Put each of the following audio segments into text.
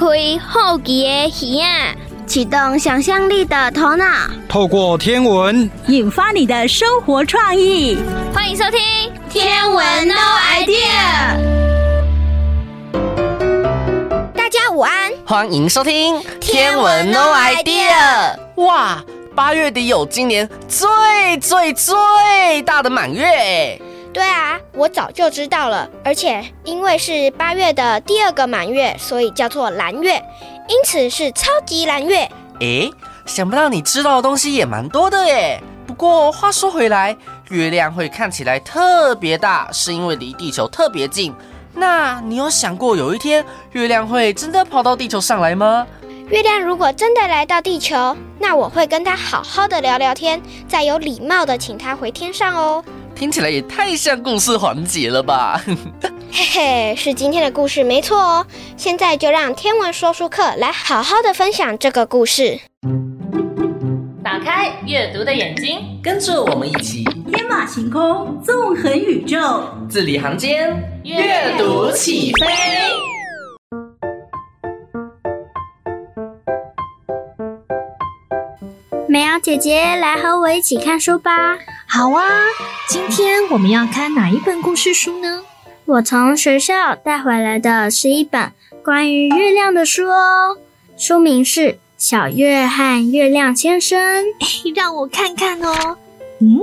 开好奇的耳啊，启动想象力的头脑，透过天文引发你的生活创意。欢迎收听《天文 No Idea》。大家午安，欢迎收听《天文 No Idea》。哇，八月底有今年最最最大的满月。对啊，我早就知道了，而且因为是八月的第二个满月，所以叫做蓝月，因此是超级蓝月。诶，想不到你知道的东西也蛮多的耶。不过话说回来，月亮会看起来特别大，是因为离地球特别近。那你有想过有一天月亮会真的跑到地球上来吗？月亮如果真的来到地球，那我会跟他好好的聊聊天，再有礼貌的请他回天上哦。听起来也太像故事环节了吧？嘿嘿，是今天的故事没错哦。现在就让天文说书课来好好的分享这个故事。打开阅读的眼睛，跟着我们一起天马行空，纵横宇宙，字里行间阅读起飞。美瑶姐姐，来和我一起看书吧。好啊，今天我们要看哪一本故事书呢？我从学校带回来的是一本关于月亮的书哦，书名是《小月和月亮先生》。诶，让我看看哦。嗯，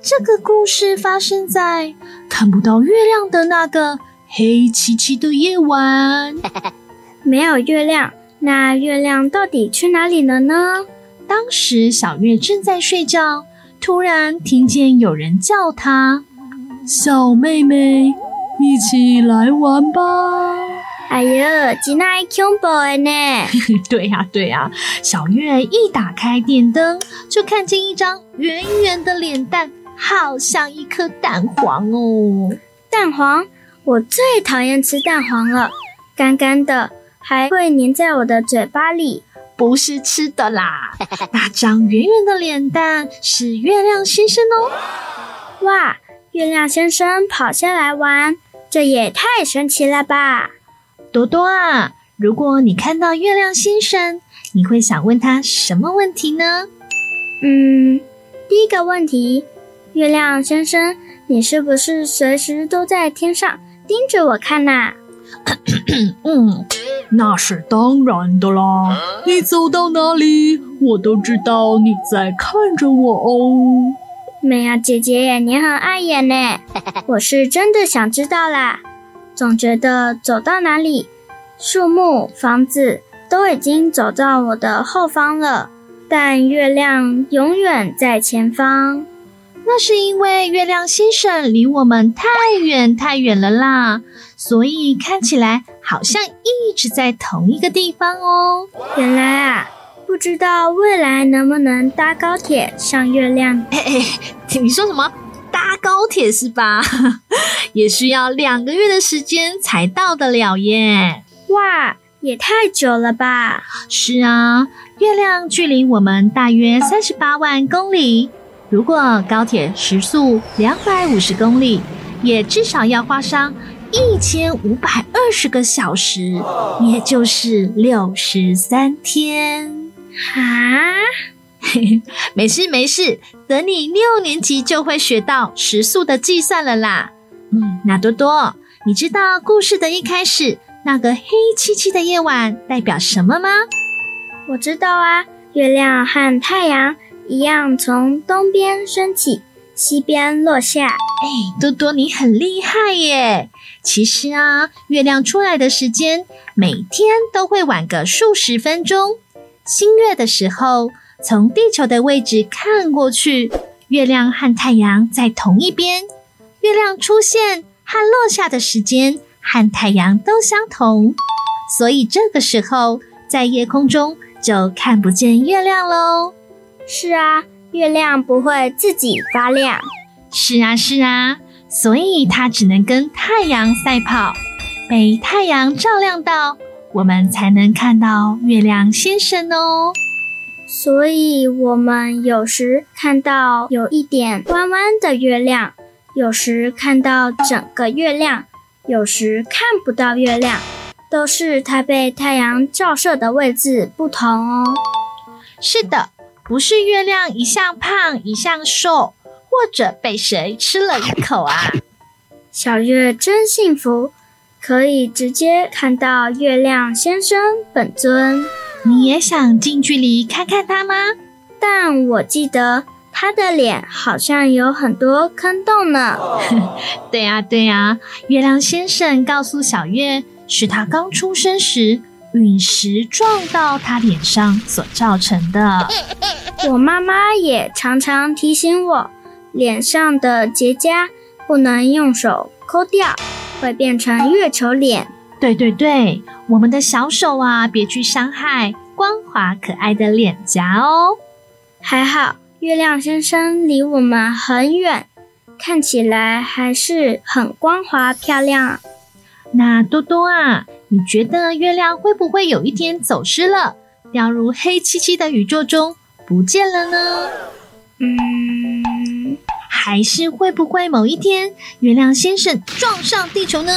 这个故事发生在看不到月亮的那个黑漆漆的夜晚。没有月亮，那月亮到底去哪里了呢？当时小月正在睡觉。突然听见有人叫她：“小妹妹，一起来玩吧！”哎呦，真爱恐怖的呢！对呀、啊，对呀、啊。小月一打开电灯，就看见一张圆圆的脸蛋，好像一颗蛋黄哦。蛋黄，我最讨厌吃蛋黄了，干干的，还会粘在我的嘴巴里。不是吃的啦，那张圆圆的脸蛋是月亮先生哦。哇，月亮先生跑下来玩，这也太神奇了吧！多多啊，如果你看到月亮先生，你会想问他什么问题呢？嗯，第一个问题，月亮先生，你是不是随时都在天上盯着我看呐？嗯，那是当然的啦。你走到哪里，我都知道你在看着我哦。美瑶姐姐，你很碍眼呢。我是真的想知道啦。总觉得走到哪里，树木、房子都已经走到我的后方了，但月亮永远在前方。那是因为月亮先生离我们太远太远了啦，所以看起来好像一直在同一个地方哦。原来啊，不知道未来能不能搭高铁上月亮？哎哎，你说什么？搭高铁是吧？也需要两个月的时间才到得了耶。哇，也太久了吧？是啊，月亮距离我们大约三十八万公里。如果高铁时速两百五十公里，也至少要花上一千五百二十个小时，也就是六十三天。啊，没事没事，等你六年级就会学到时速的计算了啦。嗯，那多多，你知道故事的一开始那个黑漆漆的夜晚代表什么吗？我知道啊，月亮和太阳。一样从东边升起，西边落下。哎，多多，你很厉害耶！其实啊，月亮出来的时间每天都会晚个数十分钟。新月的时候，从地球的位置看过去，月亮和太阳在同一边。月亮出现和落下的时间和太阳都相同，所以这个时候在夜空中就看不见月亮喽。是啊，月亮不会自己发亮。是啊，是啊，所以它只能跟太阳赛跑，被太阳照亮到，我们才能看到月亮先生哦。所以，我们有时看到有一点弯弯的月亮，有时看到整个月亮，有时看不到月亮。都是它被太阳照射的位置不同哦。是的，不是月亮一向胖一向瘦，或者被谁吃了一口啊。小月真幸福，可以直接看到月亮先生本尊。你也想近距离看看他吗？但我记得他的脸好像有很多坑洞呢。对呀，对呀，月亮先生告诉小月，是他刚出生时陨石撞到他脸上所造成的。我妈妈也常常提醒我，脸上的结痂不能用手抠掉，会变成月球脸。对对对，我们的小手啊，别去伤害光滑可爱的脸颊哦。还好，月亮先生离我们很远，看起来还是很光滑漂亮。那多多啊，你觉得月亮会不会有一天走失了，掉入黑漆漆的宇宙中不见了呢？嗯，还是会不会某一天月亮先生撞上地球呢？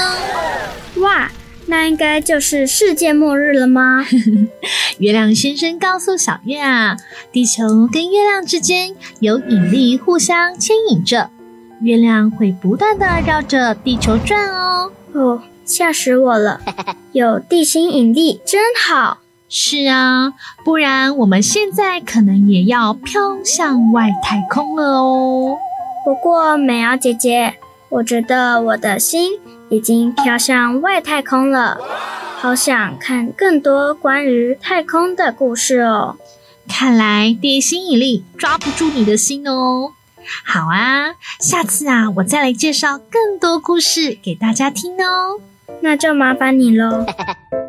哇！那应该就是世界末日了吗？月亮先生告诉小月啊，地球跟月亮之间有引力互相牵引着，月亮会不断的绕着地球转哦。哦，吓死我了！有地心引力真好。是啊，不然我们现在可能也要飘向外太空了哦。不过美瑶姐姐，我觉得我的心。已经飘向外太空了，好想看更多关于太空的故事哦。看来地心引力抓不住你的心哦。好啊，下次啊，我再来介绍更多故事给大家听哦。那就麻烦你喽。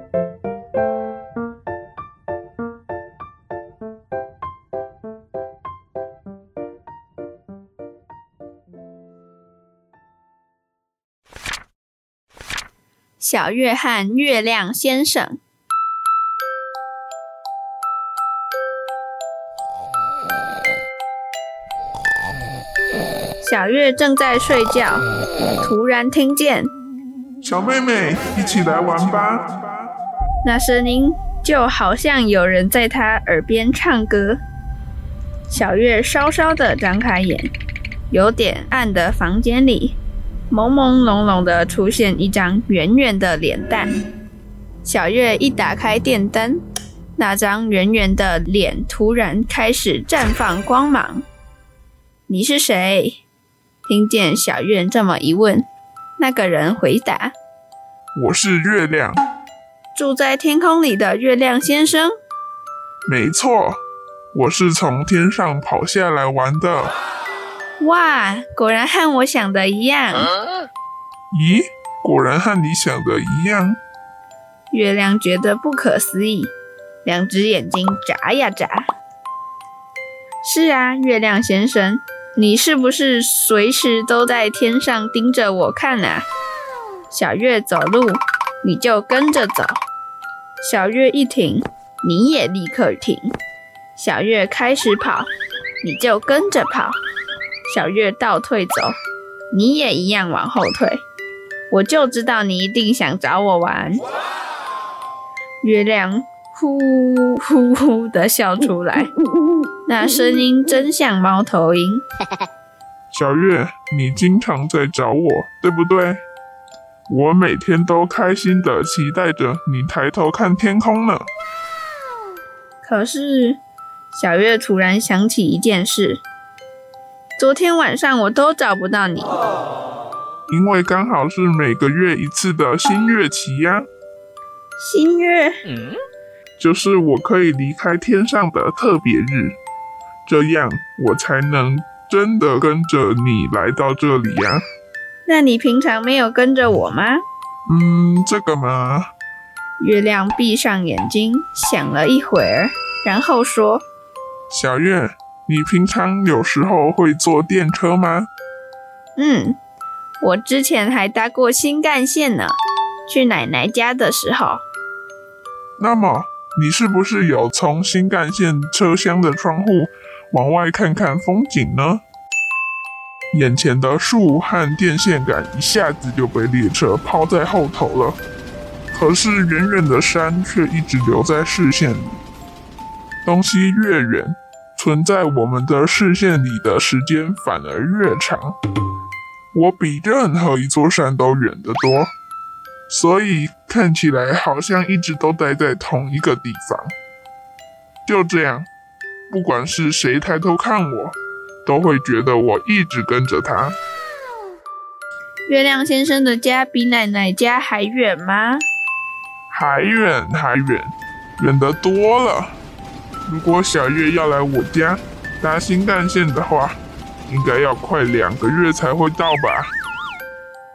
小月和月亮先生。小月正在睡觉，突然听见：“小妹妹，一起来玩吧。”那声音就好像有人在她耳边唱歌。小月稍稍的张开眼，有点暗的房间里。朦朦胧胧的出现一张圆圆的脸蛋，小月一打开电灯，那张圆圆的脸突然开始绽放光芒。你是谁？听见小月这么一问，那个人回答：“我是月亮，住在天空里的月亮先生。”没错，我是从天上跑下来玩的。哇，果然和我想的一样。咦，果然和你想的一样。月亮觉得不可思议，两只眼睛眨呀眨。是啊，月亮先生，你是不是随时都在天上盯着我看啊？小月走路，你就跟着走；小月一停，你也立刻停；小月开始跑，你就跟着跑。小月倒退走，你也一样往后退。我就知道你一定想找我玩。月亮呼呼呼的笑出来，那声音真像猫头鹰。小月，你经常在找我，对不对？我每天都开心的期待着你抬头看天空呢。可是，小月突然想起一件事。昨天晚上我都找不到你，因为刚好是每个月一次的新月期呀。新月，嗯，就是我可以离开天上的特别日，这样我才能真的跟着你来到这里呀。那你平常没有跟着我吗？嗯，这个嘛。月亮闭上眼睛，想了一会儿，然后说：“小月。”你平常有时候会坐电车吗？嗯，我之前还搭过新干线呢，去奶奶家的时候。那么，你是不是有从新干线车厢的窗户往外看看风景呢？眼前的树和电线杆一下子就被列车抛在后头了。可是远远的山却一直留在视线里。东西越远，存在我们的视线里的时间反而越长。我比任何一座山都远得多，所以看起来好像一直都待在同一个地方。就这样，不管是谁抬头看我，都会觉得我一直跟着他。月亮先生的家比奶奶家还远吗？还远还远，远得多了。如果小月要来我家搭新干线的话，应该要快两个月才会到吧？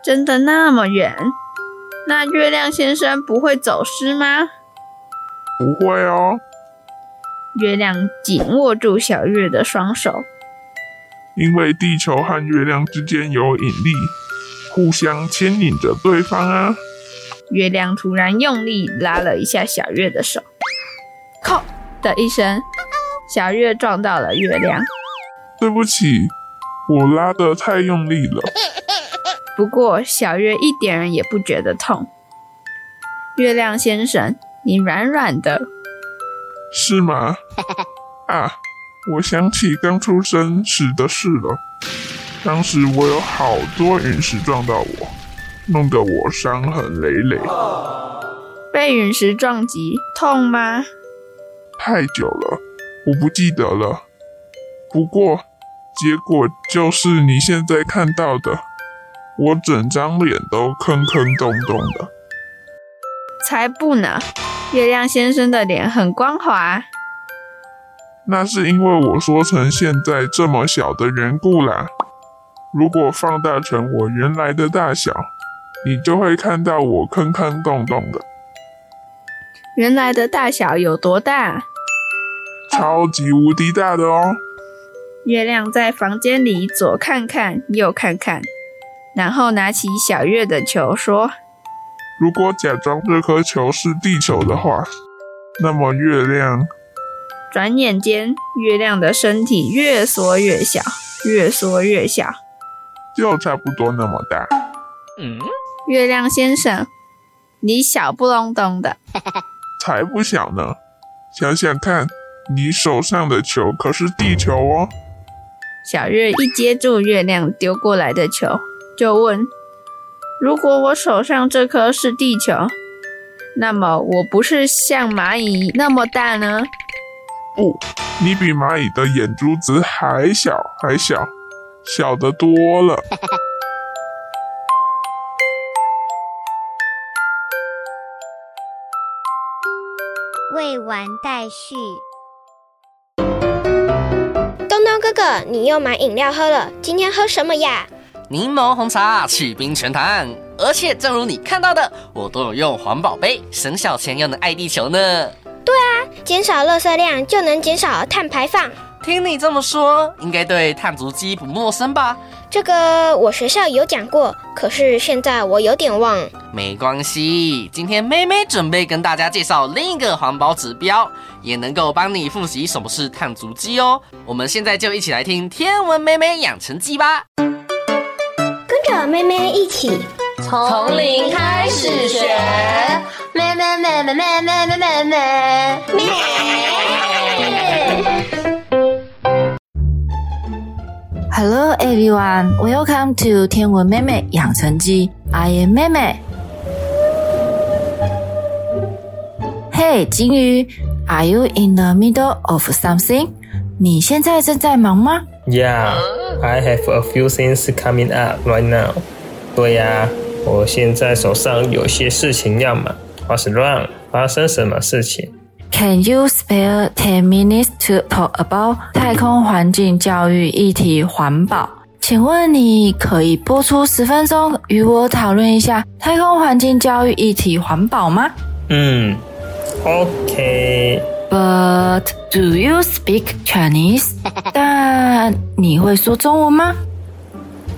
真的那么远？那月亮先生不会走失吗？不会哦。月亮紧握住小月的双手，因为地球和月亮之间有引力。互相牵引着对方啊！月亮突然用力拉了一下小月的手，靠的一声，小月撞到了月亮。对不起，我拉得太用力了。不过小月一点也不觉得痛。月亮先生，你软软的。是吗？啊，我想起刚出生时的事了。当时我有好多陨石撞到我，弄得我伤痕累累。被陨石撞击，痛吗？太久了，我不记得了。不过结果就是你现在看到的，我整张脸都坑坑洞洞的。才不呢！月亮先生的脸很光滑。那是因为我说成现在这么小的缘故啦。如果放大成我原来的大小，你就会看到我坑坑洞洞的。原来的大小有多大？超级无敌大的哦！月亮在房间里左看看，右看看，然后拿起小月的球说：“如果假装这颗球是地球的话，那么月亮……”转眼间，月亮的身体越缩越小，越缩越小。就差不多那么大。嗯，月亮先生，你小不隆咚的，才不小呢！想想看，你手上的球可是地球哦。小月一接住月亮丢过来的球，就问：“如果我手上这颗是地球，那么我不是像蚂蚁那么大呢？”不，你比蚂蚁的眼珠子还小，还小。小得多了。未完待续。东东哥哥，你又买饮料喝了？今天喝什么呀？柠檬红茶，去冰全糖。而且正如你看到的，我都有用环保杯，省小钱又能爱地球呢。对啊，减少垃圾量就能减少碳排放。听你这么说，应该对碳足迹不陌生吧？这个我学校有讲过，可是现在我有点忘。没关系，今天妹妹准备跟大家介绍另一个环保指标，也能够帮你复习什么是碳足迹哦。我们现在就一起来听《天文妹妹养成记》吧。跟着妹妹一起从零开始学，妹妹妹妹妹妹妹妹妹。Hello everyone, welcome to 天文妹妹养成记。I am 妹妹。Hey，金鱼，Are you in the middle of something？你现在正在忙吗？Yeah, I have a few things coming up right now。对呀，我现在手上有些事情要忙。What's wrong？发生什么事情 ？Can you spare ten minutes to talk about 太空环境教育议题环保？请问你可以播出十分钟与我讨论一下太空环境教育议题环保吗？嗯，OK。But do you speak Chinese？但你会说中文吗？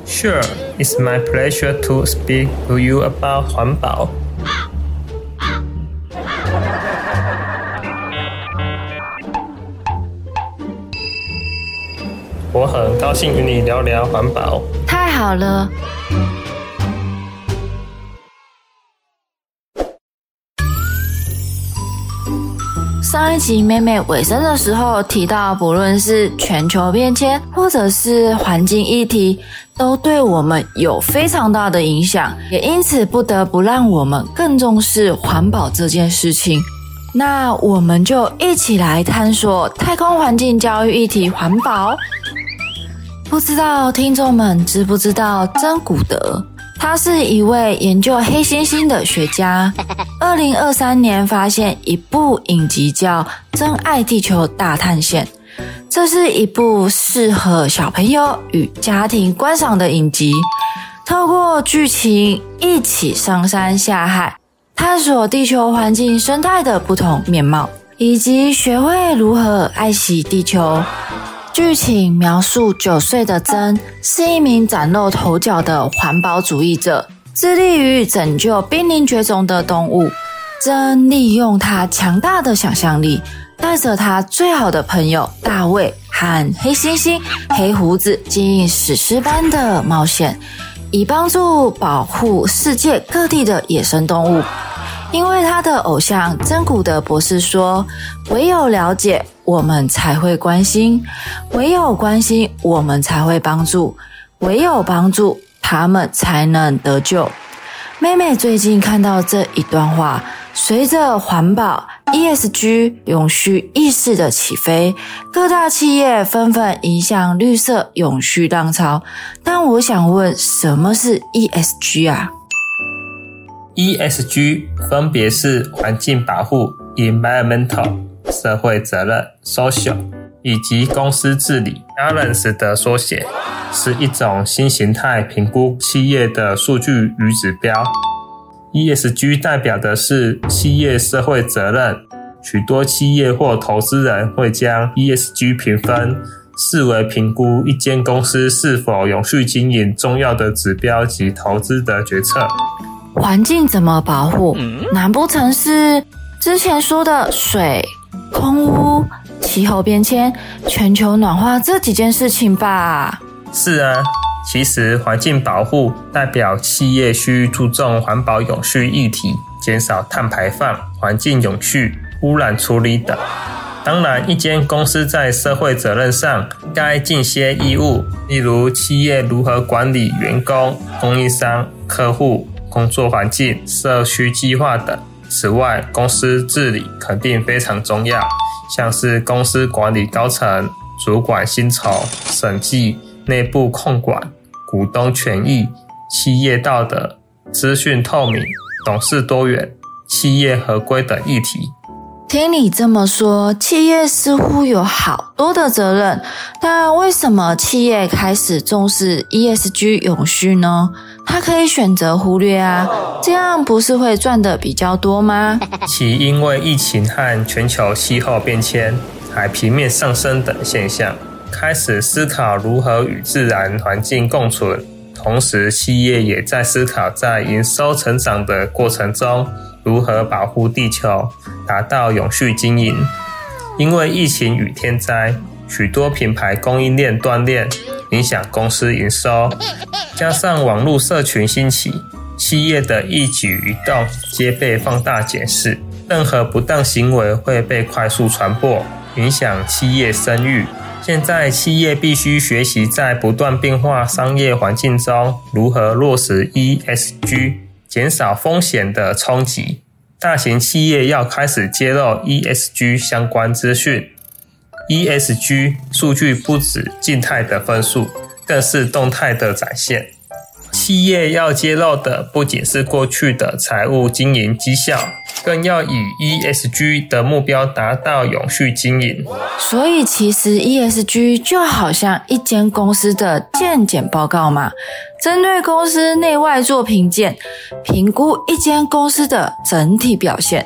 Sure, it's my pleasure to speak to you about 环保。 我很高兴与你聊聊环保。太好了。上一集妹妹尾声的时候提到，不论是全球变迁或者是环境议题，都对我们有非常大的影响，也因此不得不让我们更重视环保这件事情。那我们就一起来探索太空环境教育议题环保。不知道听众们知不知道珍古德？他是一位研究黑猩猩的学家。二零二三年发现一部影集叫《真爱地球大探险》，这是一部适合小朋友与家庭观赏的影集。透过剧情一起上山下海，探索地球环境生态的不同面貌，以及学会如何爱惜地球。剧情描述九岁的珍是一名崭露头角的环保主义者，致力于拯救濒临绝种的动物。珍利用他强大的想象力，带着他最好的朋友大卫和黑猩猩黑胡子经历史诗般的冒险，以帮助保护世界各地的野生动物。因为他的偶像珍古德博士说：“唯有了解，我们才会关心；唯有关心，我们才会帮助；唯有帮助，他们才能得救。”妹妹最近看到这一段话，随着环保 ESG 永续意识的起飞，各大企业纷纷迎向绿色永续浪潮。但我想问，什么是 ESG 啊？ESG 分别是环境保护 （Environmental）、社会责任 （Social） 以及公司治理 （Governance） 的缩写，是一种新形态评估企业的数据与指标。ESG 代表的是企业社会责任，许多企业或投资人会将 ESG 评分视为评估一间公司是否永续经营重要的指标及投资的决策。环境怎么保护？难不成是之前说的水、空屋、气候变迁、全球暖化这几件事情吧？是啊，其实环境保护代表企业需注重环保永续议题，减少碳排放、环境永续、污染处理等。当然，一间公司在社会责任上该尽些义务，例如企业如何管理员工、供应商、客户。工作环境、社区计划等。此外，公司治理肯定非常重要，像是公司管理高层、主管薪酬、审计、内部控管、股东权益、企业道德、资讯透明、董事多元、企业合规等议题。听你这么说，企业似乎有好多的责任，但为什么企业开始重视 ESG 永续呢？他可以选择忽略啊，这样不是会赚得比较多吗？其因为疫情和全球气候变迁、海平面上升等现象，开始思考如何与自然环境共存，同时企业也在思考在营收成长的过程中。如何保护地球，达到永续经营？因为疫情与天灾，许多品牌供应链断裂，影响公司营收。加上网络社群兴起，企业的一举一动皆被放大检视，任何不当行为会被快速传播，影响企业声誉。现在企业必须学习在不断变化商业环境中，如何落实 ESG。减少风险的冲击，大型企业要开始揭露 ESG 相关资讯。ESG 数据不止静态的分数，更是动态的展现。企业要揭露的不仅是过去的财务经营绩效，更要以 ESG 的目标达到永续经营。所以，其实 ESG 就好像一间公司的健检报告嘛，针对公司内外做评鉴，评估一间公司的整体表现。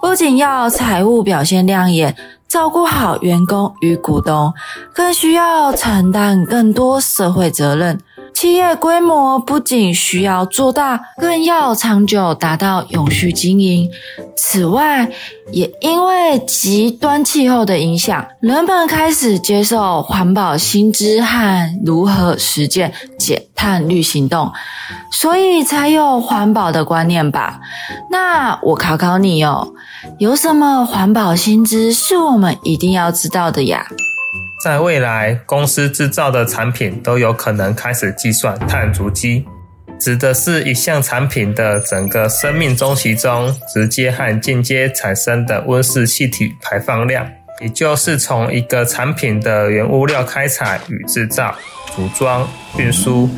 不仅要财务表现亮眼，照顾好员工与股东，更需要承担更多社会责任。企业规模不仅需要做大，更要长久，达到永续经营。此外，也因为极端气候的影响，人们开始接受环保新知和如何实践减碳绿行动，所以才有环保的观念吧？那我考考你哦，有什么环保新知是我们一定要知道的呀？在未来，公司制造的产品都有可能开始计算碳足迹，指的是一项产品的整个生命周期中，直接和间接产生的温室气体排放量，也就是从一个产品的原物料开采与制造、组装、运输，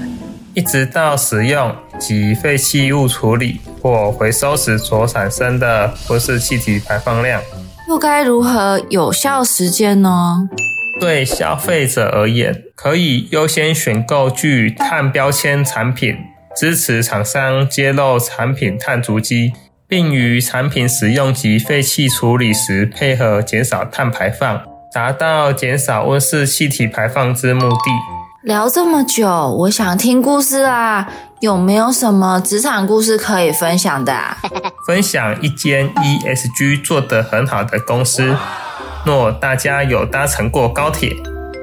一直到使用及废弃物处理或回收时所产生的温室气体排放量。又该如何有效实践呢？对消费者而言，可以优先选购具碳标签产品，支持厂商揭露产品碳足迹，并于产品使用及废弃处理时配合减少碳排放，达到减少温室气体排放之目的。聊这么久，我想听故事啊，有没有什么职场故事可以分享的啊？分享一间 ESG 做得很好的公司。若大家有搭乘过高铁，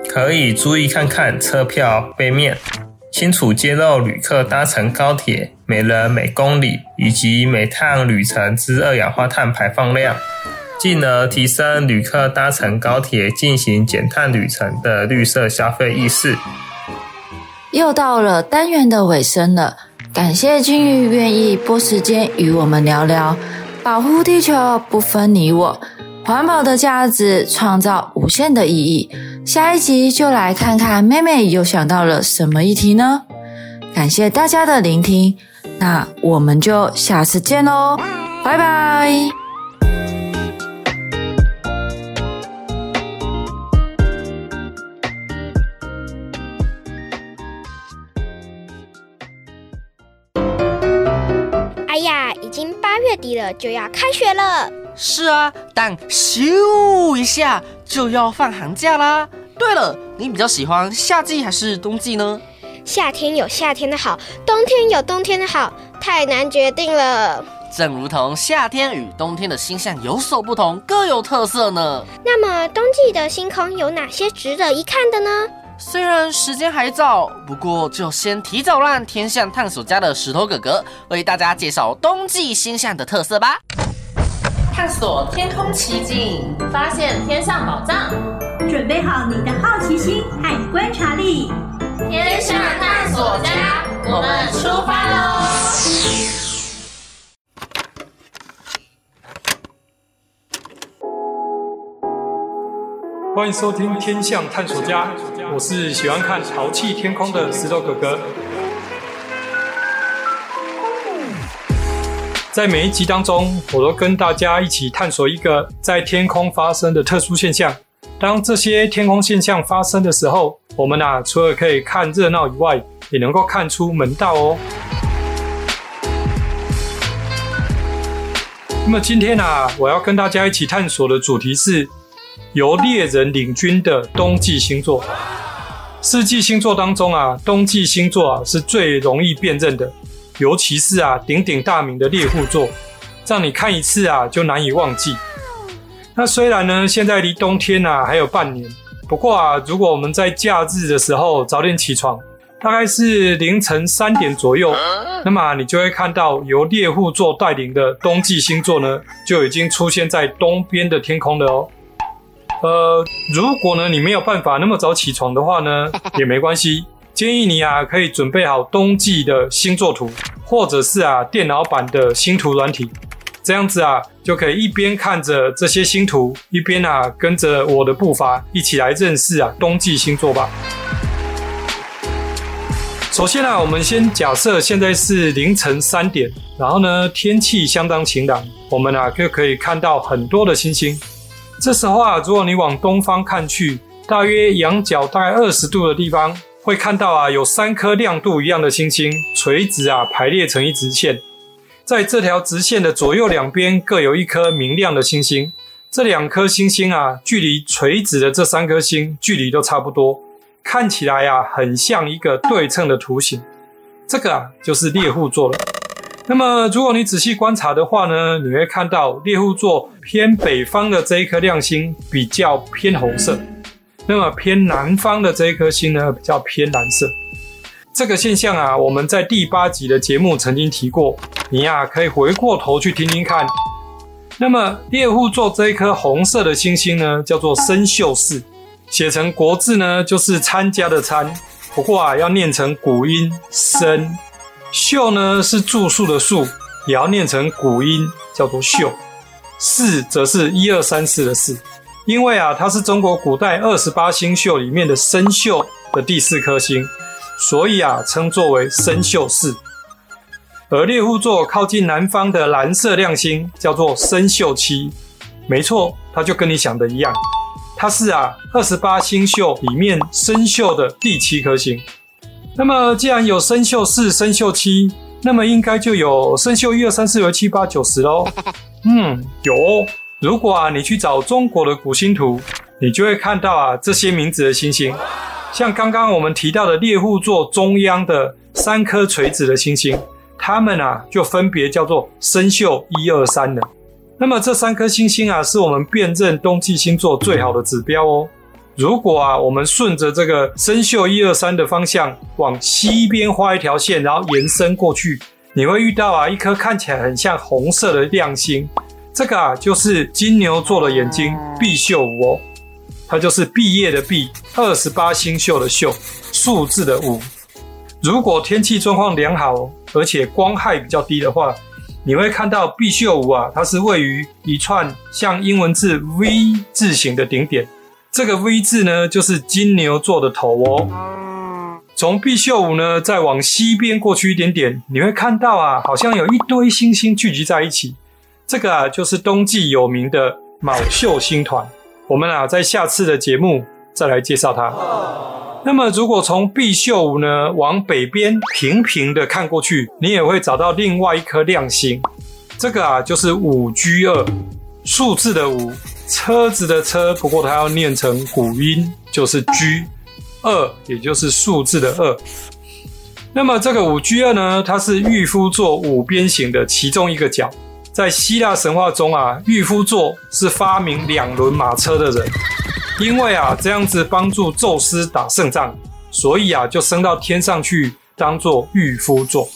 可以注意看看车票背面，清楚揭露旅客搭乘高铁每人每公里以及每趟旅程之二氧化碳排放量，进而提升旅客搭乘高铁进行减碳旅程的绿色消费意识。又到了单元的尾声了，感谢金鱼愿意拨时间与我们聊聊，保护地球不分你我。环保的价值创造无限的意义。下一集就来看看妹妹又想到了什么议题呢？感谢大家的聆听，那我们就下次见喽，拜拜。哎呀，已经八月底了，就要开学了。是啊，但咻一下就要放寒假啦。对了，你比较喜欢夏季还是冬季呢？夏天有夏天的好，冬天有冬天的好，太难决定了。正如同夏天与冬天的星象有所不同，各有特色呢。那么冬季的星空有哪些值得一看的呢？虽然时间还早，不过就先提早让天象探索家的石头哥哥为大家介绍冬季星象的特色吧。探索天空奇境，发现天上宝藏，准备好你的好奇心和观察力。天象探索家，我们出发喽！欢迎收听《天象探索家》，我是喜欢看淘气天空的石头哥哥。在每一集当中，我都跟大家一起探索一个在天空发生的特殊现象。当这些天空现象发生的时候，我们啊，除了可以看热闹以外，也能够看出门道哦。那么今天啊，我要跟大家一起探索的主题是由猎人领军的冬季星座。四季星座当中啊，冬季星座啊是最容易辨认的。尤其是啊，鼎鼎大名的猎户座，让你看一次啊就难以忘记。那虽然呢，现在离冬天啊还有半年，不过啊，如果我们在假日的时候早点起床，大概是凌晨三点左右，那么你就会看到由猎户座带领的冬季星座呢，就已经出现在东边的天空了哦。呃，如果呢你没有办法那么早起床的话呢，也没关系。建议你啊，可以准备好冬季的星座图，或者是啊电脑版的星图软体，这样子啊就可以一边看着这些星图，一边啊跟着我的步伐一起来认识啊冬季星座吧。首先啊，我们先假设现在是凌晨三点，然后呢天气相当晴朗，我们啊就可以看到很多的星星。这时候啊，如果你往东方看去，大约仰角大概二十度的地方。会看到啊，有三颗亮度一样的星星垂直啊排列成一直线，在这条直线的左右两边各有一颗明亮的星星。这两颗星星啊，距离垂直的这三颗星距离都差不多，看起来啊很像一个对称的图形，这个啊就是猎户座了。那么如果你仔细观察的话呢，你会看到猎户座偏北方的这一颗亮星比较偏红色，那么偏南方的这一颗星呢比较偏蓝色。这个现象啊，我们在第八集的节目曾经提过，你呀可以回过头去听听看。那么猎户座这一颗红色的星星呢，叫做参宿四，写成国字呢就是参加的参，不过啊要念成古音参。宿呢是住宿的宿，也要念成古音，叫做宿。四则是一二三四的四，因为啊它是中国古代二十八星宿里面的参宿的第四颗星。所以啊，称作为参宿四。而猎户座靠近南方的蓝色亮星叫做参宿七，没错，它就跟你想的一样，它是啊二十八星宿里面参宿的第七颗星。那么既然有参宿四、参宿七，那么应该就有参宿一二三四五六七八九十喽。嗯，有。如果啊你去找中国的古星图，你就会看到啊这些名字的星星。像刚刚我们提到的猎户座中央的三颗垂直的星星，它们啊就分别叫做参宿一二三了。那么这三颗星星啊，是我们辨认冬季星座最好的指标哦。如果啊我们顺着这个参宿一二三的方向往西边画一条线，然后延伸过去，你会遇到啊一颗看起来很像红色的亮星，这个啊就是金牛座的眼睛毕宿五哦。它就是毕业的毕，二十八星宿的宿，数字的五。如果天气状况良好，而且光害比较低的话，你会看到毕宿五啊，它是位于一串像英文字 V 字形的顶点。这个 V 字呢，就是金牛座的头哦。从毕宿五呢，再往西边过去一点点，你会看到啊，好像有一堆星星聚集在一起。这个啊，就是冬季有名的卯宿星团。我们啊，在下次的节目再来介绍它。那么，如果从毕宿五呢往北边平平的看过去，你也会找到另外一颗亮星。这个啊，就是五 G 二，数字的五，车子的车，不过它要念成古音，就是 G 二，也就是数字的二。那么这个五 G 二呢，它是御夫座五边形的其中一个角。在希腊神话中啊，御夫座是发明两轮马车的人，因为啊这样子帮助宙斯打胜仗，所以啊就升到天上去当做御夫座。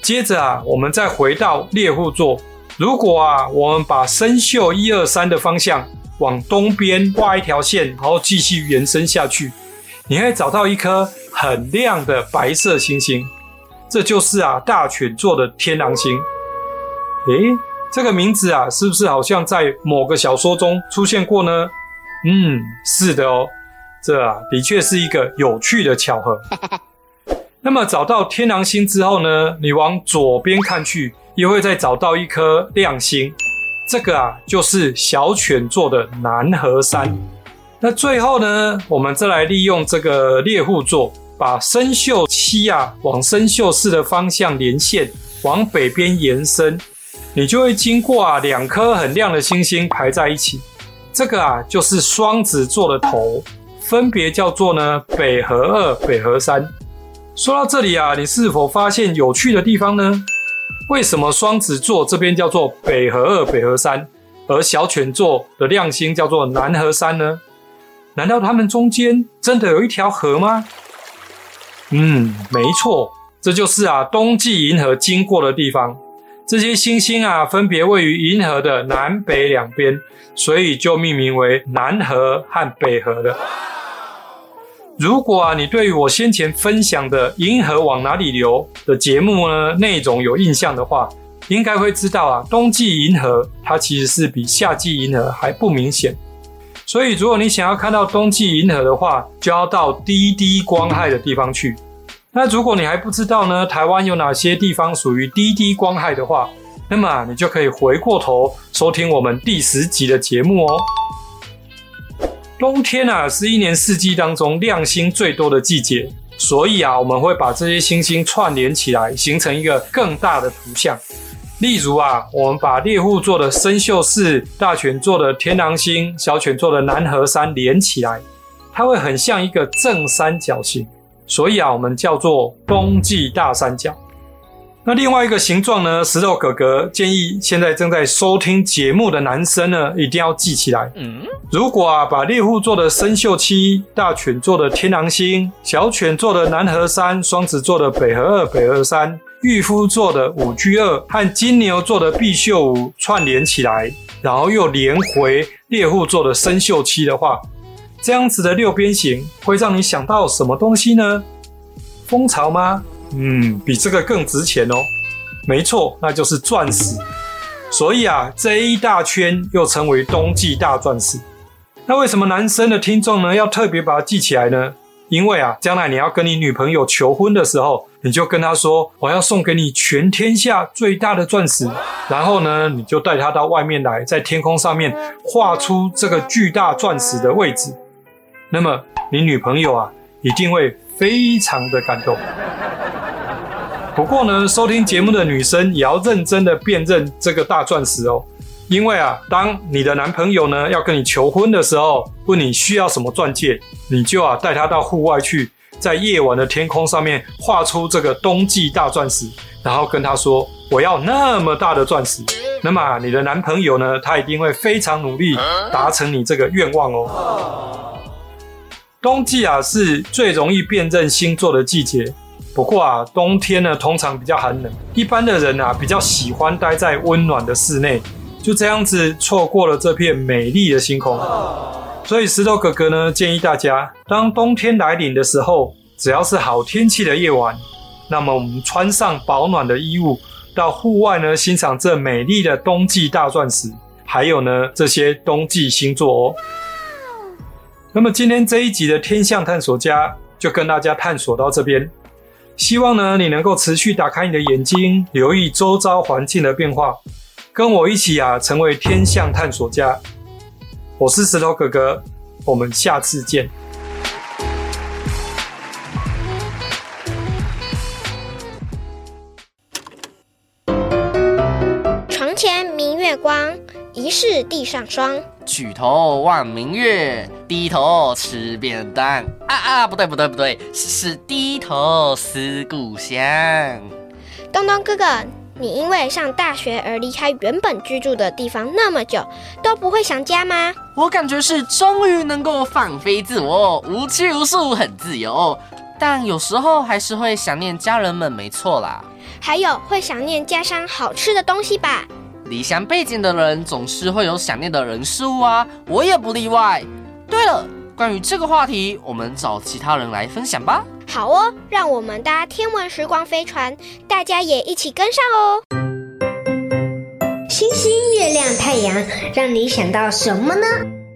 接着啊，我们再回到猎户座，如果啊我们把参宿一二三的方向往东边画一条线，然后继续延伸下去，你会找到一颗很亮的白色星星，这就是啊大犬座的天狼星。诶，这个名字啊，是不是好像在某个小说中出现过呢？嗯，是的哦，这啊的确是一个有趣的巧合。那么找到天狼星之后呢，你往左边看去，又会再找到一颗亮星，这个啊就是小犬座的南河山。那最后呢，我们再来利用这个猎户座，把生锈七啊往生锈四的方向连线，往北边延伸。你就会经过啊两颗很亮的星星排在一起，这个啊就是双子座的头，分别叫做呢北河二、北河三。说到这里啊，你是否发现有趣的地方呢？为什么双子座这边叫做北河二、北河三，而小犬座的亮星叫做南河三呢？难道它们中间真的有一条河吗？嗯，没错，这就是啊冬季银河经过的地方。这些星星啊，分别位于银河的南北两边，所以就命名为南河和北河了。如果啊，你对于我先前分享的“银河往哪里流”的节目呢，内容有印象的话，应该会知道啊，冬季银河它其实是比夏季银河还不明显。所以，如果你想要看到冬季银河的话，就要到低低光害的地方去。那如果你还不知道呢，台湾有哪些地方属于低低光害的话，那么你就可以回过头收听我们第十集的节目哦。冬天啊，是一年四季当中亮星最多的季节，所以啊，我们会把这些星星串联起来，形成一个更大的图像。例如啊，我们把猎户座的参宿四、大犬座的天狼星、小犬座的南河三连起来。它会很像一个正三角形，所以啊，我们叫做冬季大三角。那另外一个形状呢，石头哥哥建议现在正在收听节目的男生呢，一定要记起来。嗯，如果啊，把猎户座的生肖七、大犬座的天狼星、小犬座的南河三、双子座的北河二、北河三、御夫座的五居二和金牛座的毕宿五串联起来，然后又连回猎户座的生肖七的话，这样子的六边形会让你想到什么东西呢？蜂巢吗？嗯，比这个更值钱哦。没错，那就是钻石。所以啊，这一大圈又称为冬季大钻石。那为什么男生的听众呢，要特别把它记起来呢？因为啊，将来你要跟你女朋友求婚的时候，你就跟她说：“我要送给你全天下最大的钻石。”然后呢，你就带她到外面来，在天空上面画出这个巨大钻石的位置。那么，你女朋友啊，一定会非常的感动。不过呢，收听节目的女生也要认真的辨认这个大钻石哦，因为啊，当你的男朋友呢要跟你求婚的时候，问你需要什么钻戒，你就啊带他到户外去，在夜晚的天空上面画出这个冬季大钻石，然后跟他说我要那么大的钻石，那么，你的男朋友呢，他一定会非常努力达成你这个愿望哦。冬季啊是最容易辨认星座的季节。不过啊，冬天呢通常比较寒冷，一般的人啊比较喜欢待在温暖的室内，就这样子错过了这片美丽的星空。所以石头哥哥呢建议大家，当冬天来临的时候，只要是好天气的夜晚，那么我们穿上保暖的衣物，到户外呢欣赏这美丽的冬季大钻石，还有呢这些冬季星座哦。那么今天这一集的天象探索家就跟大家探索到这边。希望呢，你能够持续打开你的眼睛，留意周遭环境的变化，跟我一起啊，成为天象探索家。我是石头哥哥，我们下次见。床前明月光，疑是地上霜。举头望明月，低头吃便当。啊啊，不对不对不对，是低头思故乡。东东哥哥，你因为上大学而离开原本居住的地方那么久，都不会想家吗？我感觉是终于能够放飞自我，无拘无束，很自由。但有时候还是会想念家人们，没错啦。还有会想念家乡好吃的东西吧。离乡背井的人总是会有想念的人事物啊，我也不例外。对了，关于这个话题，我们找其他人来分享吧。好哦，让我们搭天文时光飞船，大家也一起跟上哦。星星、月亮、太阳，让你想到什么呢？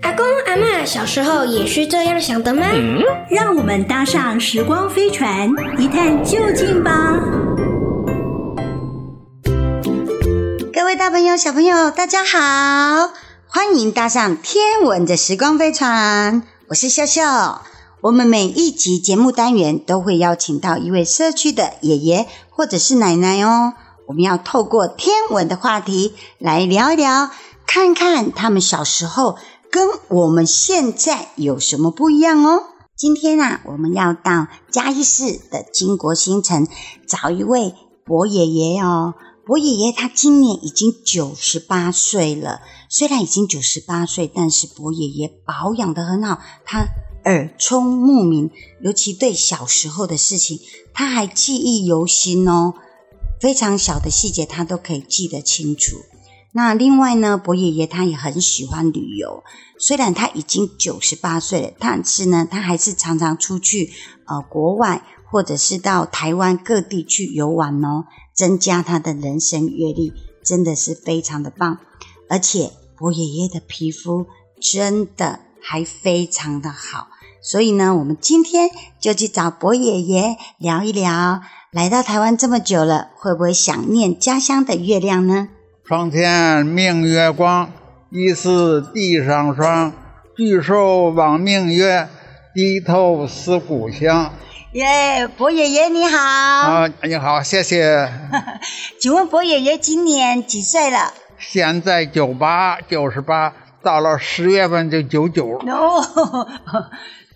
阿公阿妈小时候也是这样想的吗？嗯，让我们搭上时光飞船，一探究竟吧。各位大朋友、小朋友，大家好，欢迎搭上天文的时光飞船。我是笑笑。我们每一集节目单元都会邀请到一位社区的爷爷或者是奶奶哦。我们要透过天文的话题来聊一聊，看看他们小时候跟我们现在有什么不一样哦。今天啊，我们要到嘉义市的经国新城找一位伯爷爷哦。伯爷爷他今年已经九十八岁了，虽然已经九十八岁，但是伯爷爷保养得很好，他耳聪目明，尤其对小时候的事情，他还记忆犹新哦，非常小的细节他都可以记得清楚。那另外呢，伯爷爷他也很喜欢旅游，虽然他已经九十八岁了，但是呢，他还是常常出去呃国外。或者是到台湾各地去游玩哦，增加他的人生阅历，真的是非常的棒。而且伯爷爷的皮肤真的还非常的好，所以呢，我们今天就去找伯爷爷聊一聊。来到台湾这么久了，会不会想念家乡的月亮呢？床前明月光，疑是地上霜。举头望明月，低头思故乡。耶伯爷爷你好！啊，你好，谢谢。请问伯爷爷今年几岁了？现在九八九十八，到了十月份就九九了。哦，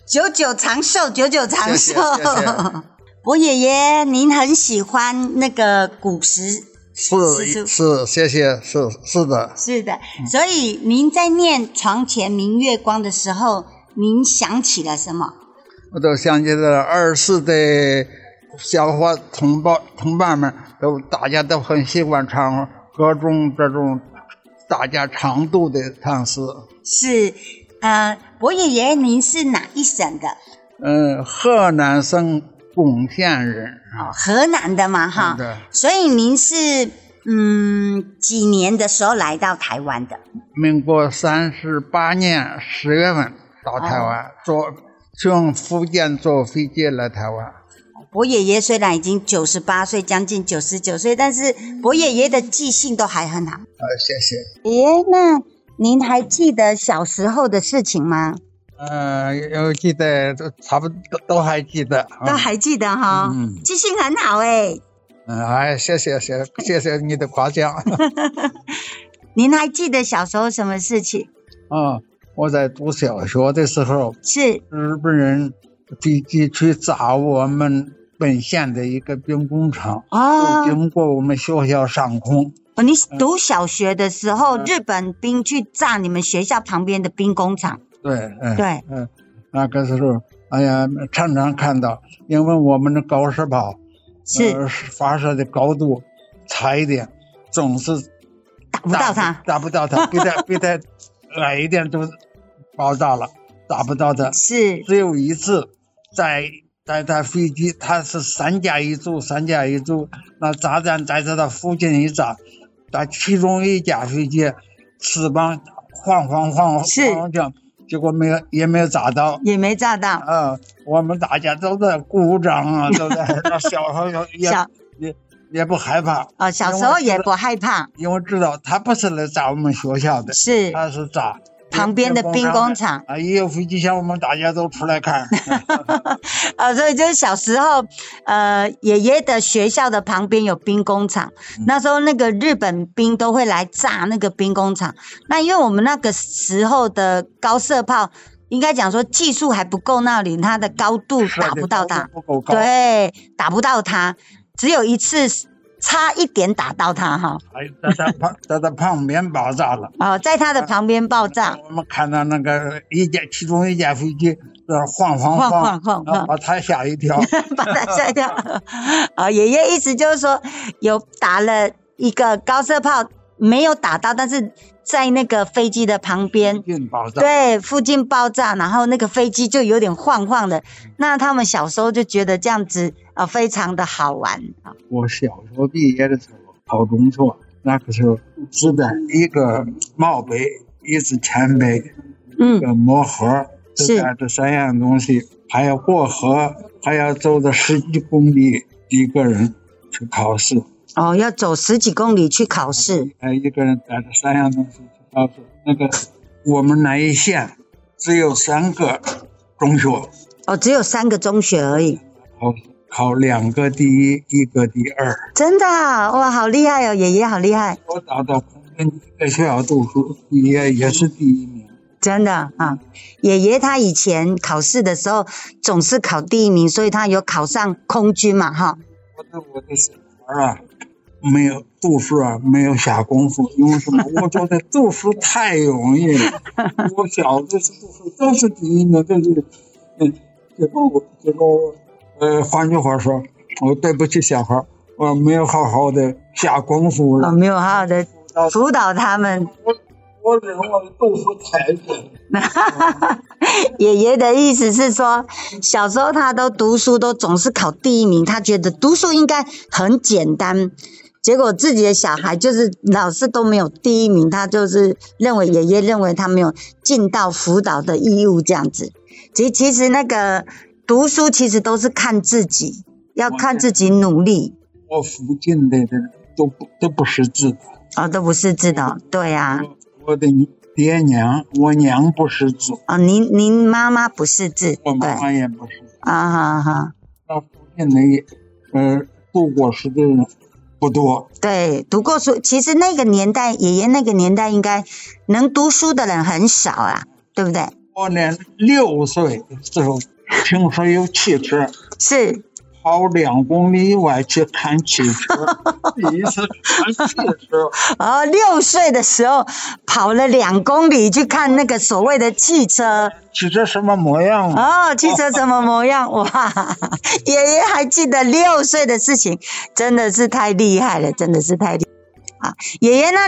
九九长寿，九九长寿。谢谢谢谢伯爷爷，您很喜欢那个古时？是是，谢谢，是是的，是的。所以您在念“床前明月光”的时候，您想起了什么？我都想起了儿时的小伙同胞同伴们，都大家都很喜欢唱各种这种大家常读的唐诗。是，呃，伯爷爷，您是哪一省的？嗯，河南省。巩县人哦，河南的嘛哈，对，所以您是嗯几年的时候来到台湾的？民国三十八年十月份到台湾，做、哦、从福建坐飞机来台湾。伯爷爷虽然已经九十八岁，将近九十九岁，但是伯爷爷的记性都还很好。好，谢谢。爷爷，那您还记得小时候的事情吗？呃，有记得都差不多都还记得，都还记得哈，嗯，记性很好哎。嗯，哎，谢谢谢谢谢你的夸奖。您还记得小时候什么事情？啊、嗯，我在读小学的时候，是。日本人飞机去炸我们本县的一个兵工厂，哦，经过我们学校上空。哦，你读小学的时候，嗯、日本兵去炸你们学校旁边的兵工厂。对，嗯，对，嗯，那个时候，哎呀，常常看到，因为我们的高射炮是、呃、发射的高度差一点，总是打不到他，打不到他，比它比它矮一点都爆炸了，炸不到的。是，只有一次，在在它飞机，它是三架一组，三架一组，那炸弹在它的附近一炸，在其中一架飞机翅膀晃晃晃晃晃。结果没有，也没有炸到，也没炸到。嗯，我们大家都在鼓掌啊，都在小时候也也也不害怕。啊、哦，小时候也不害怕，因为知道他不是来炸我们学校的，是。他是炸旁边的兵工厂啊，一有飞机响，我们大家都出来看。啊，所以就是小时候，呃，爷爷的学校的旁边有兵工厂，嗯，那时候那个日本兵都会来炸那个兵工厂。那因为我们那个时候的高射炮，应该讲说技术还不够，那里它的高度打不到它，对，打不到它，只有一次。差一点打到他哈，在他旁，在他旁边爆炸了。哦，在他的旁边爆炸。我们看到那个一架，其中一架飞机在晃晃晃晃晃，晃，把他吓一跳，把他吓一跳。啊，爷爷意思就是说，有打了一个高射炮，没有打到，但是在那个飞机的旁边，对，附近爆炸，然后那个飞机就有点晃晃的。那他们小时候就觉得这样子。啊，非常的好玩啊！我小时候毕业的时候考中学，那个时候只带一个帽杯，一支铅笔，嗯，一个墨盒，是带这三样东西，还要过河，还要走的十几公里，一个人去考试。哦，要走十几公里去考试。还一个人带着三样东西去考试。那个我们南一县只有三个中学。哦，只有三个中学而已。考。考两个第一，一个第二，真的啊哇，好厉害哦！爷爷好厉害。我打到在学校读书，爷爷也是第一名。真的啊，爷爷他以前考试的时候总是考第一名，所以他有考上空军嘛，哈。我的我的啊，没有读书啊，没有下功夫，因为什么？我觉得读书太容易了。我小的时候都是第一名，都是嗯，结果结果。呃，换句话说，我对不起小孩，我没有好好的下功夫，我没有好好的辅导他们。我我认为读书太难。爷爷的意思是说，小时候他都读书都总是考第一名，他觉得读书应该很简单，结果自己的小孩就是老是都没有第一名，他就是认为爷爷认为他没有尽到辅导的义务这样子。其其实那个。读书其实都是看自己，要看自己努力。我福建的人都不都不识字啊、哦，都不识字的，对呀、啊。我的爹娘，我娘不识字啊、哦，您您妈妈不识字，我妈妈也不识字啊哈哈。那附近的，呃，读过书的人不多。对，读过书，其实那个年代，爷爷那个年代应该能读书的人很少啊，对不对？我呢六岁的时候听说有汽车，是跑两公里以外去看汽车，第一次看汽车。哦，六岁的时候跑了两公里去看那个所谓的汽车。汽车什么模样？哦，汽车什么模样？哇，爷爷还记得六岁的事情，真的是太厉害了，真的是太厉害啊！爷爷呢？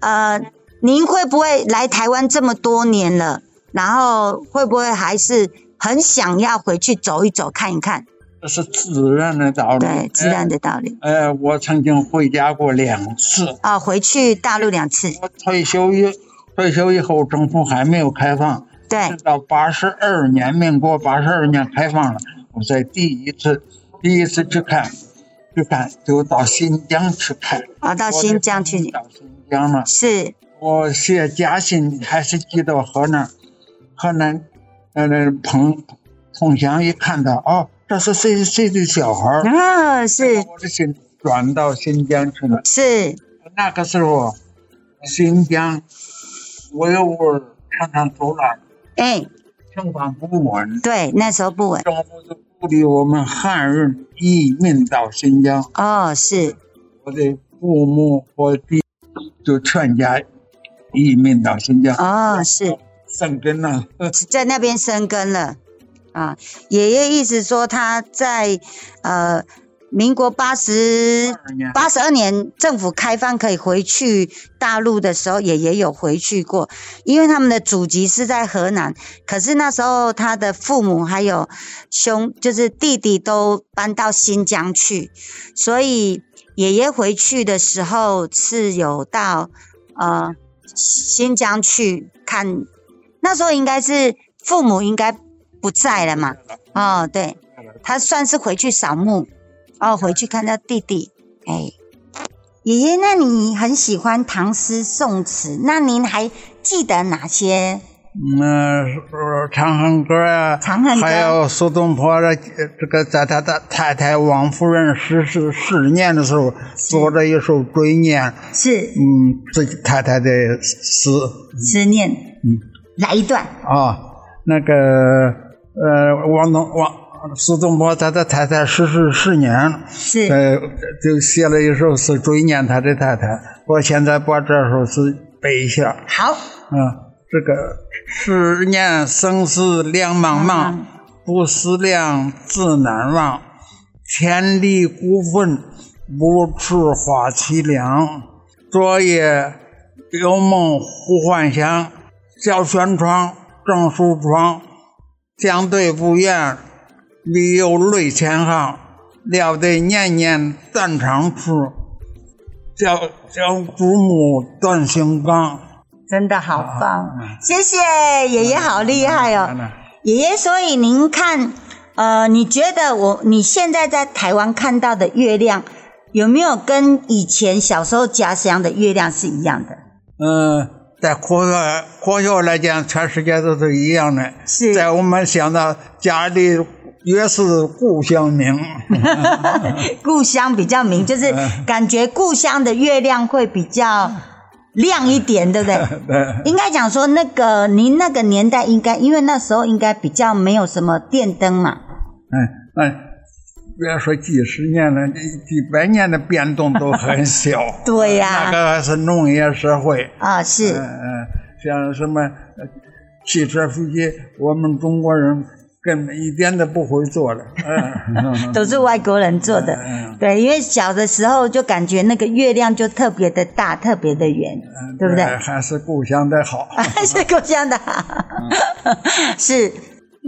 呃，您会不会来台湾这么多年了？然后会不会还是很想要回去走一走、看一看？这是自然的道理。对，自然的道理。哎，呃，我曾经回家过两次。啊，回去大陆两次。我退休以退休以后，政府还没有开放。对。直到八十二年，民国八十二年开放了，我在第一次第一次去看，去看就到新疆去看。啊，到新疆去。到新疆了。是。我写家信还是寄到河南。河南，呃，那朋同乡一看到，哦，这是谁谁的小孩儿啊？是。我的信转到新疆去了。是。那个时候，新疆维吾尔常常走难。哎。情况不稳。对，那时候不稳。政府就鼓励我们汉人移民到新疆。哦，是。我的父母和弟就全家移民到新疆。哦，是。生根了，在那边生根了 啊！爷爷意思说他在呃民国八十八十二年政府开放可以回去大陆的时候，爷爷有回去过，因为他们的祖籍是在河南，可是那时候他的父母还有兄就是弟弟都搬到新疆去，所以爷爷回去的时候是有到呃新疆去看。那时候应该是父母应该不在了嘛？哦，对，他算是回去扫墓，哦，回去看到弟弟。哎，爷爷，那你很喜欢唐诗宋词，那您还记得哪些？嗯，《长恨歌》啊，《长恨歌》，还有苏东坡的这个，在他的太太王夫人逝世十年的时候，做了一首追念，是，嗯，自己太太的诗，思念，嗯。来一段。啊、哦，那个呃，王东王苏东坡他的太太逝世十年了，是呃，就写了一首诗追念他的太太。我现在把这首诗背一下。好，嗯，这个十年生死两茫茫，嗯、不思量，自难忘。千里孤坟，无处话凄凉。昨夜有梦忽还乡。小轩窗，正梳窗，相对不远，唯有泪千行。料得年年断肠处，教教祖母断心肝。真的好棒，啊、谢谢爷爷，好厉害哦！爷爷，所以您看，呃，你觉得我你现在在台湾看到的月亮，有没有跟以前小时候家乡的月亮是一样的？嗯。在科学科学来讲，全世界都是一样的。是，在我们想到家里越是故乡明，故乡比较明，就是感觉故乡的月亮会比较亮一点，对不对？对。应该讲说，那个您那个年代应该，因为那时候应该比较没有什么电灯嘛。嗯嗯。别说几十年了，几百年的变动都很小。对呀、啊，那个还是农业社会啊，是。嗯嗯，像什么汽车飞机，我们中国人根本一点都不会做了。嗯，都是外国人做的。嗯，对，因为小的时候就感觉那个月亮就特别的大，特别的圆，嗯、对不对？还是故乡的好。还是故乡的好。嗯、是。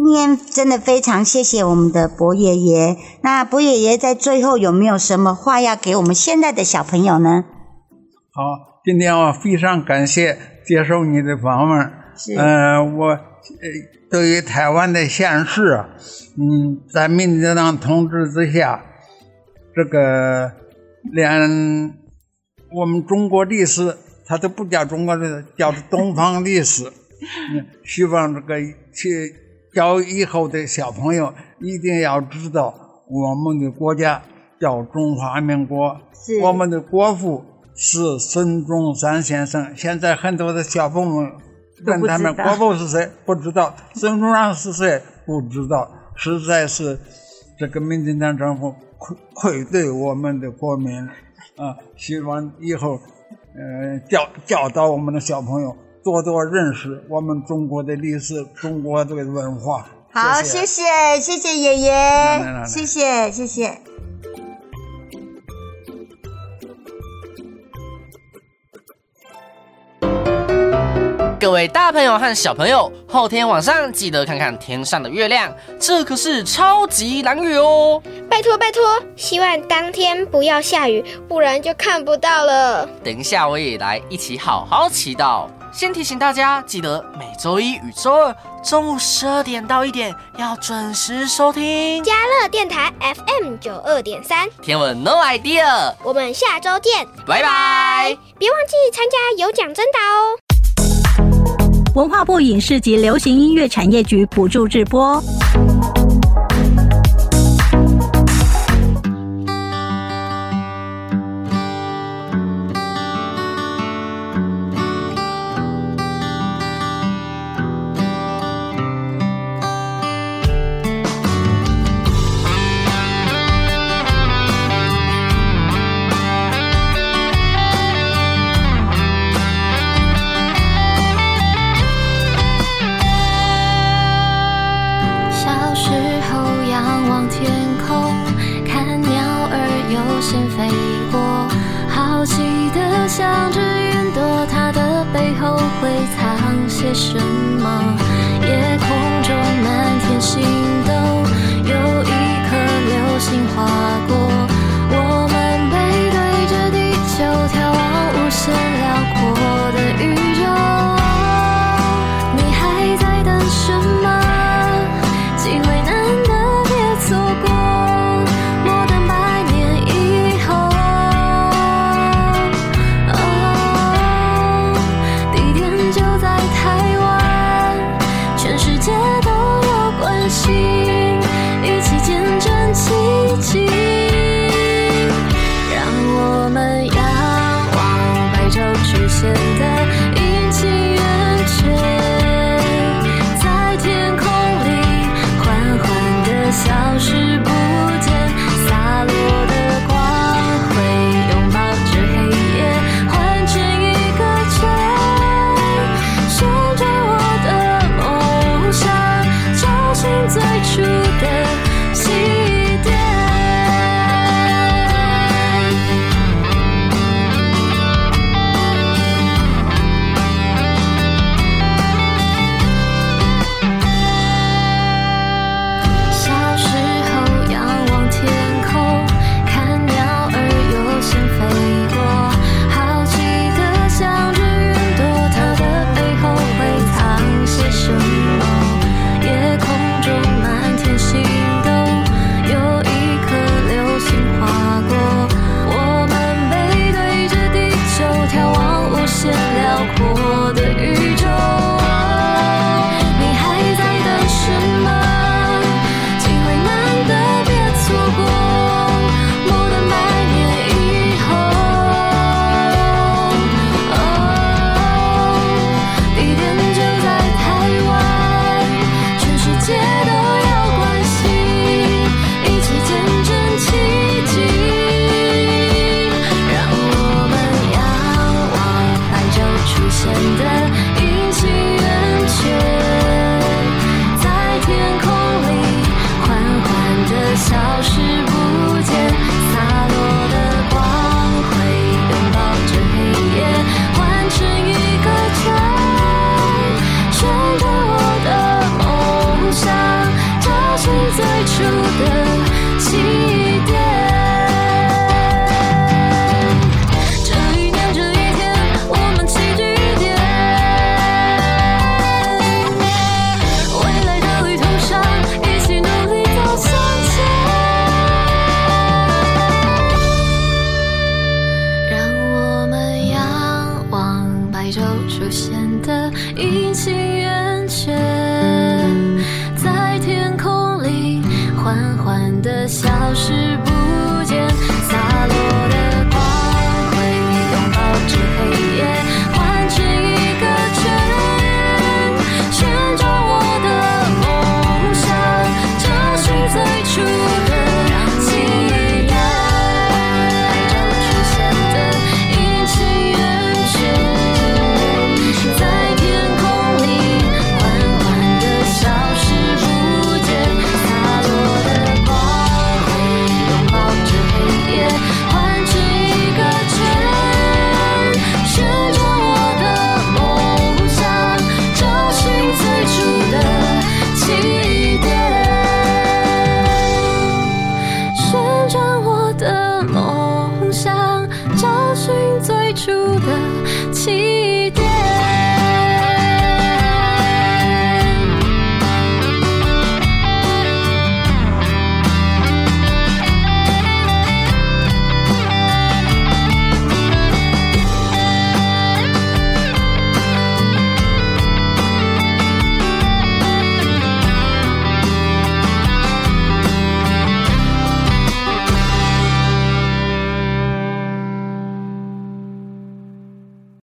今天真的非常谢谢我们的博爷爷。那博爷爷在最后有没有什么话要给我们现在的小朋友呢？好，今天我非常感谢接受你的访问。是。呃，我呃对于台湾的现实，嗯，在民进党统治之下，这个连我们中国历史，它都不叫中国历史，叫东方历史。嗯，希望这个去。教以后的小朋友一定要知道，我们的国家叫中华民国，我们的国父是孙中山先生。现在很多的小朋友问他们国父是谁？不知道。孙中山是谁？不知道。实在是这个民进党政府愧愧对我们的国民啊！希望以后呃教教导我们的小朋友多多认识我们中国的历史、中国这个文化。好，谢谢谢谢爷爷，来来来谢谢谢谢。各位大朋友和小朋友，后天晚上记得看看天上的月亮，这可是超级蓝雨哦！拜托拜托，希望当天不要下雨，不然就看不到了。等一下我也来一起好好祈祷。先提醒大家，记得每周一与周二中午十二点到一点要准时收听加乐电台 FM 九二点三天文 No idea。我们下周见，拜拜！别忘记参加有奖征答哦。文化部影视及流行音乐产业局补助直播。为什么。